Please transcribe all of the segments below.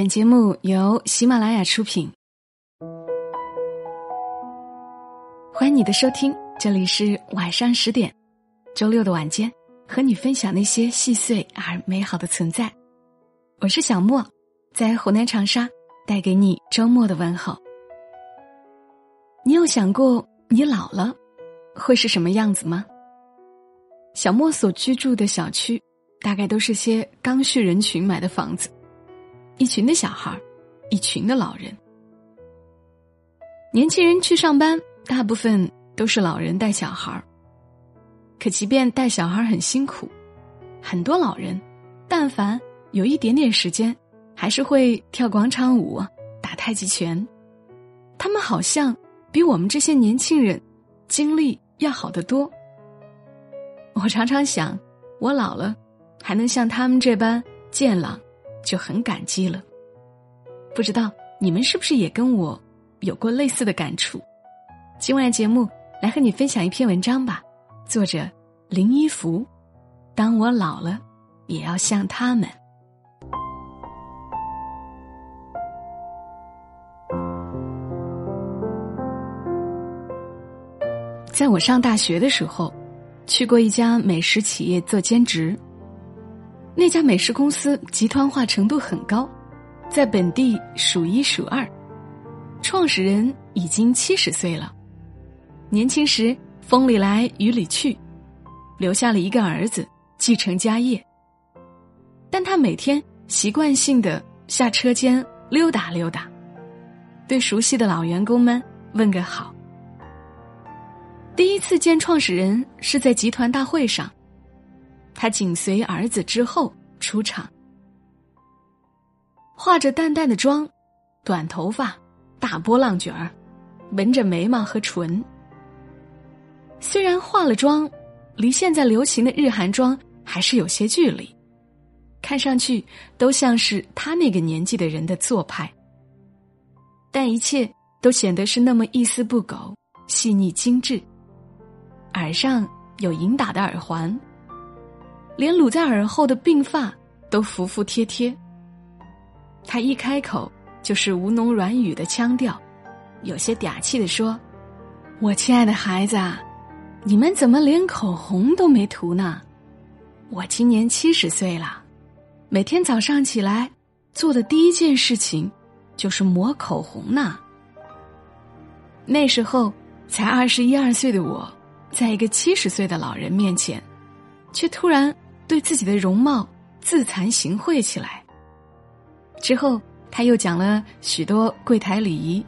本节目由喜马拉雅出品，欢迎你的收听。这里是晚上十点，周六的晚间，和你分享那些细碎而美好的存在。我是小莫，在湖南长沙带给你周末的问候。你有想过你老了会是什么样子吗？小莫所居住的小区，大概都是些刚需人群买的房子。一群的小孩儿，一群的老人。年轻人去上班，大部分都是老人带小孩儿。可即便带小孩很辛苦，很多老人，但凡有一点点时间，还是会跳广场舞、打太极拳。他们好像比我们这些年轻人精力要好得多。我常常想，我老了，还能像他们这般健朗。就很感激了。不知道你们是不是也跟我有过类似的感触？今晚的节目来和你分享一篇文章吧，作者林一福。当我老了，也要像他们。在我上大学的时候，去过一家美食企业做兼职。那家美食公司集团化程度很高，在本地数一数二。创始人已经七十岁了，年轻时风里来雨里去，留下了一个儿子继承家业。但他每天习惯性的下车间溜达溜达，对熟悉的老员工们问个好。第一次见创始人是在集团大会上。他紧随儿子之后出场，化着淡淡的妆，短头发，大波浪卷儿，纹着眉毛和唇。虽然化了妆，离现在流行的日韩妆还是有些距离，看上去都像是他那个年纪的人的做派。但一切都显得是那么一丝不苟、细腻精致。耳上有银打的耳环。连撸在耳后的鬓发都服服帖帖。他一开口就是吴侬软语的腔调，有些嗲气的说：“我亲爱的孩子，你们怎么连口红都没涂呢？我今年七十岁了，每天早上起来做的第一件事情就是抹口红呢。那时候才二十一二岁的我，在一个七十岁的老人面前，却突然。”对自己的容貌自惭形秽起来。之后，他又讲了许多柜台礼仪，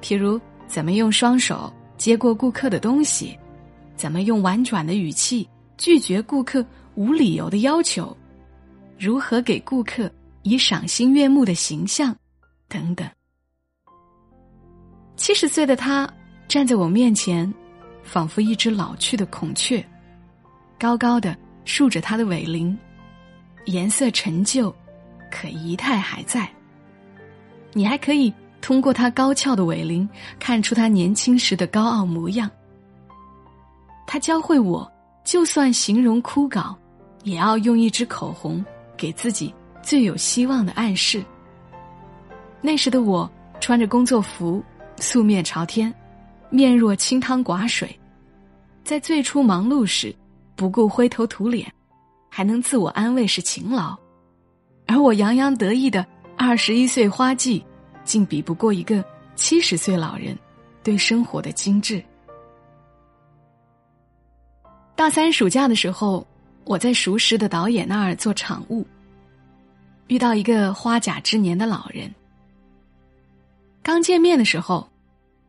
譬如怎么用双手接过顾客的东西，怎么用婉转的语气拒绝顾客无理由的要求，如何给顾客以赏心悦目的形象，等等。七十岁的他站在我面前，仿佛一只老去的孔雀，高高的。竖着它的尾翎，颜色陈旧，可仪态还在。你还可以通过它高翘的尾翎看出它年轻时的高傲模样。他教会我，就算形容枯槁，也要用一支口红给自己最有希望的暗示。那时的我穿着工作服，素面朝天，面若清汤寡水，在最初忙碌时。不顾灰头土脸，还能自我安慰是勤劳，而我洋洋得意的二十一岁花季，竟比不过一个七十岁老人对生活的精致。大三暑假的时候，我在熟识的导演那儿做场务，遇到一个花甲之年的老人。刚见面的时候，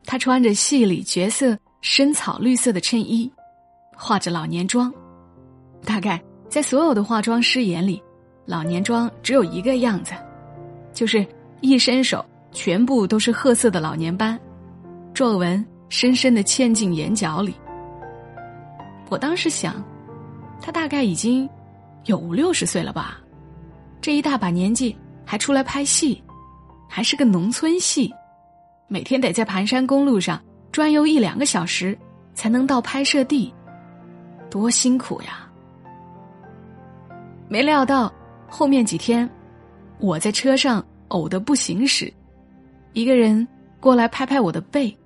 他穿着戏里角色深草绿色的衬衣。化着老年妆，大概在所有的化妆师眼里，老年妆只有一个样子，就是一伸手全部都是褐色的老年斑，皱纹深深的嵌进眼角里。我当时想，他大概已经有五六十岁了吧，这一大把年纪还出来拍戏，还是个农村戏，每天得在盘山公路上转悠一两个小时才能到拍摄地。多辛苦呀！没料到后面几天，我在车上呕得不行时，一个人过来拍拍我的背。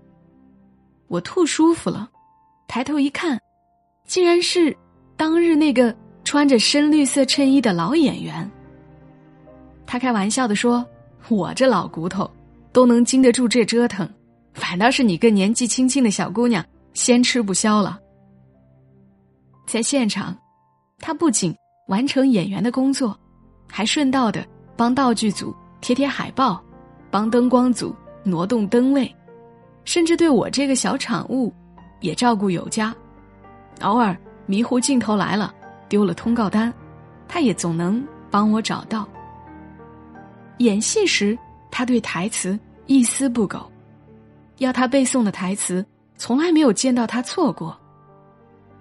我吐舒服了，抬头一看，竟然是当日那个穿着深绿色衬衣的老演员。他开玩笑的说：“我这老骨头都能经得住这折腾，反倒是你个年纪轻轻的小姑娘先吃不消了。”在现场，他不仅完成演员的工作，还顺道的帮道具组贴贴海报，帮灯光组挪动灯位。甚至对我这个小产物，也照顾有加。偶尔迷糊镜头来了，丢了通告单，他也总能帮我找到。演戏时，他对台词一丝不苟，要他背诵的台词，从来没有见到他错过。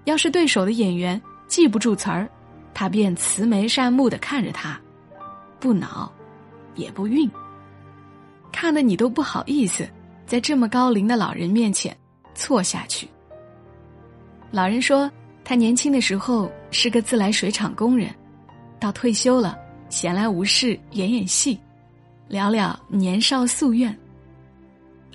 要是对手的演员记不住词儿，他便慈眉善目的看着他，不恼，也不愠，看得你都不好意思。在这么高龄的老人面前错下去。老人说，他年轻的时候是个自来水厂工人，到退休了，闲来无事演演戏，聊聊年少夙愿。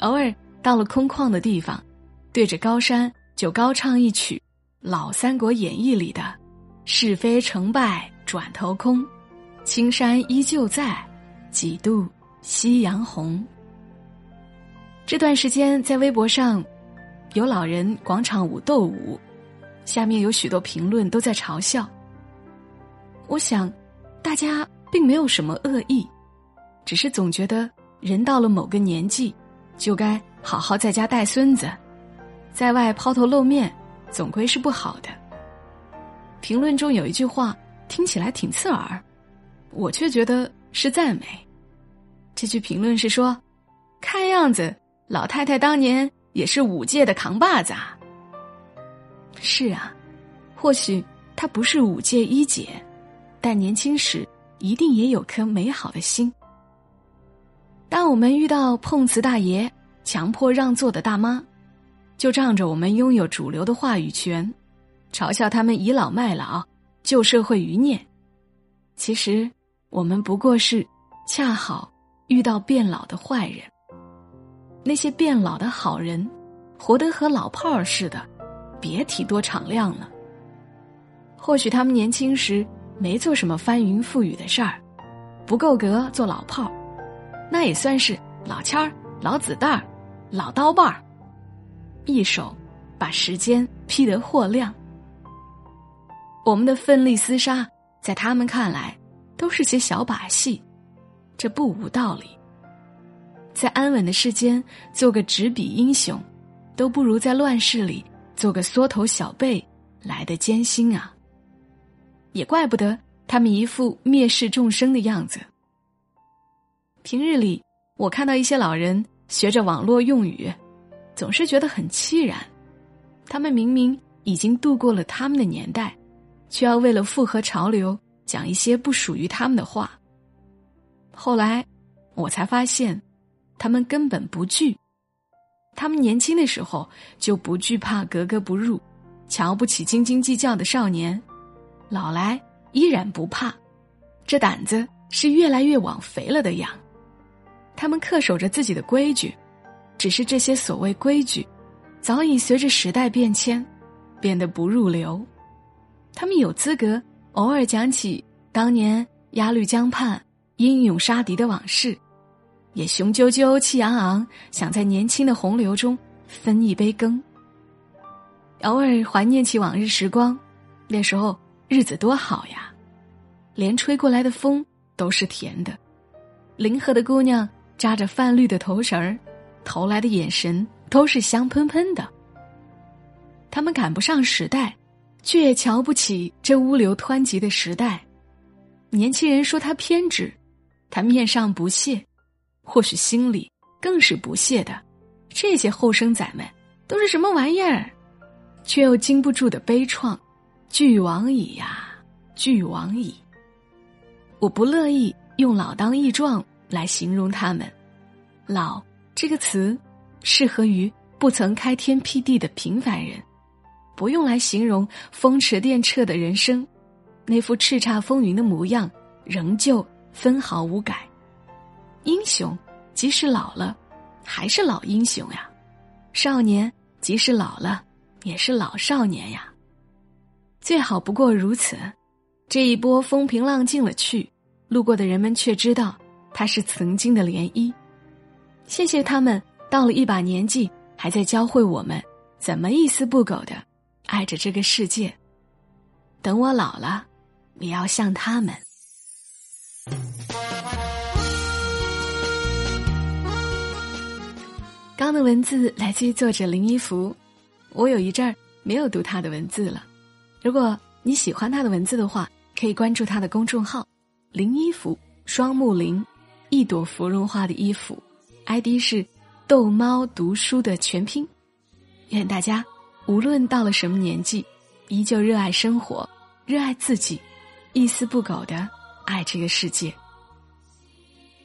偶尔到了空旷的地方，对着高山就高唱一曲《老三国演义》里的“是非成败转头空，青山依旧在，几度夕阳红。”这段时间在微博上，有老人广场舞斗舞，下面有许多评论都在嘲笑。我想，大家并没有什么恶意，只是总觉得人到了某个年纪，就该好好在家带孙子，在外抛头露面，总归是不好的。评论中有一句话听起来挺刺耳，我却觉得是赞美。这句评论是说，看样子。老太太当年也是五界的扛把子啊。是啊，或许她不是五界一姐，但年轻时一定也有颗美好的心。当我们遇到碰瓷大爷、强迫让座的大妈，就仗着我们拥有主流的话语权，嘲笑他们倚老卖老、旧社会余孽。其实，我们不过是恰好遇到变老的坏人。那些变老的好人，活得和老炮儿似的，别提多敞亮了。或许他们年轻时没做什么翻云覆雨的事儿，不够格做老炮儿，那也算是老签儿、老子弹儿、老刀把儿，一手把时间劈得豁亮。我们的奋力厮杀，在他们看来都是些小把戏，这不无道理。在安稳的世间做个执笔英雄，都不如在乱世里做个缩头小辈来的艰辛啊！也怪不得他们一副蔑视众生的样子。平日里，我看到一些老人学着网络用语，总是觉得很凄然。他们明明已经度过了他们的年代，却要为了符合潮流讲一些不属于他们的话。后来，我才发现。他们根本不惧，他们年轻的时候就不惧怕格格不入、瞧不起斤斤计较的少年，老来依然不怕，这胆子是越来越往肥了的养。他们恪守着自己的规矩，只是这些所谓规矩，早已随着时代变迁，变得不入流。他们有资格偶尔讲起当年鸭绿江畔英勇杀敌的往事。也雄赳赳、气昂昂，想在年轻的洪流中分一杯羹。偶尔怀念起往日时光，那时候日子多好呀，连吹过来的风都是甜的，临河的姑娘扎着泛绿的头绳儿，投来的眼神都是香喷喷的。他们赶不上时代，却也瞧不起这物流湍急的时代。年轻人说他偏执，他面上不屑。或许心里更是不屑的，这些后生仔们都是什么玩意儿？却又经不住的悲怆，俱往矣呀，俱往矣。我不乐意用老当益壮来形容他们，老这个词适合于不曾开天辟地的平凡人，不用来形容风驰电掣的人生，那副叱咤风云的模样仍旧分毫无改。英雄即使老了，还是老英雄呀；少年即使老了，也是老少年呀。最好不过如此。这一波风平浪静了去，路过的人们却知道，它是曾经的涟漪。谢谢他们，到了一把年纪，还在教会我们怎么一丝不苟的爱着这个世界。等我老了，也要像他们。刚的文字来自于作者林一福，我有一阵儿没有读他的文字了。如果你喜欢他的文字的话，可以关注他的公众号“林衣服”，双木林，一朵芙蓉花的衣服，ID 是“逗猫读书”的全拼。愿大家无论到了什么年纪，依旧热爱生活，热爱自己，一丝不苟的爱这个世界。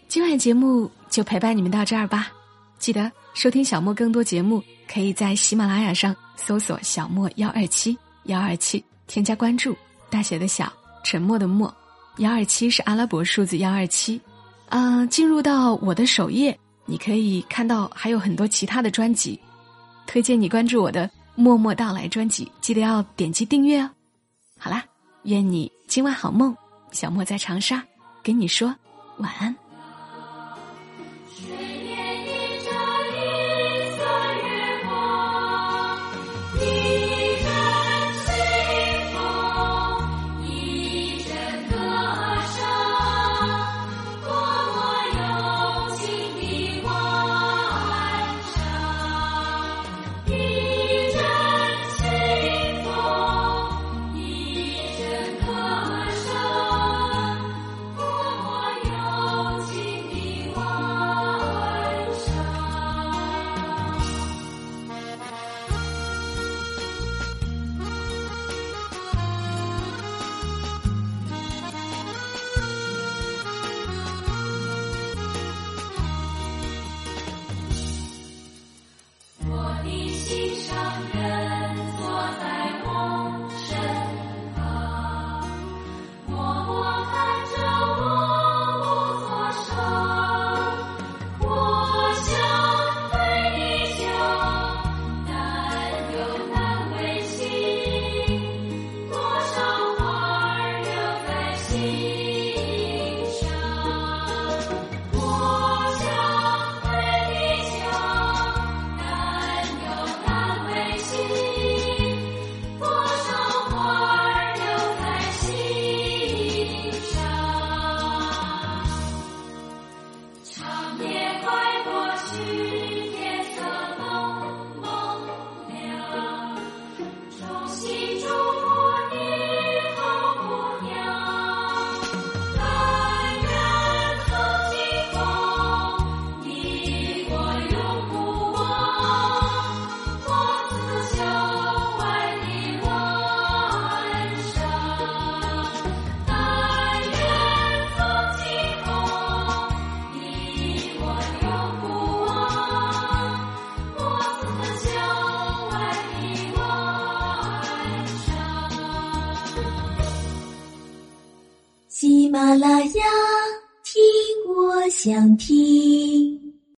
今晚节目就陪伴你们到这儿吧。记得收听小莫更多节目，可以在喜马拉雅上搜索“小莫幺二七幺二七”，添加关注，大写的小。沉默的默，幺二七是阿拉伯数字幺二七，啊，进入到我的首页，你可以看到还有很多其他的专辑，推荐你关注我的默默到来专辑，记得要点击订阅哦。好啦，愿你今晚好梦，小莫在长沙跟你说晚安。两天。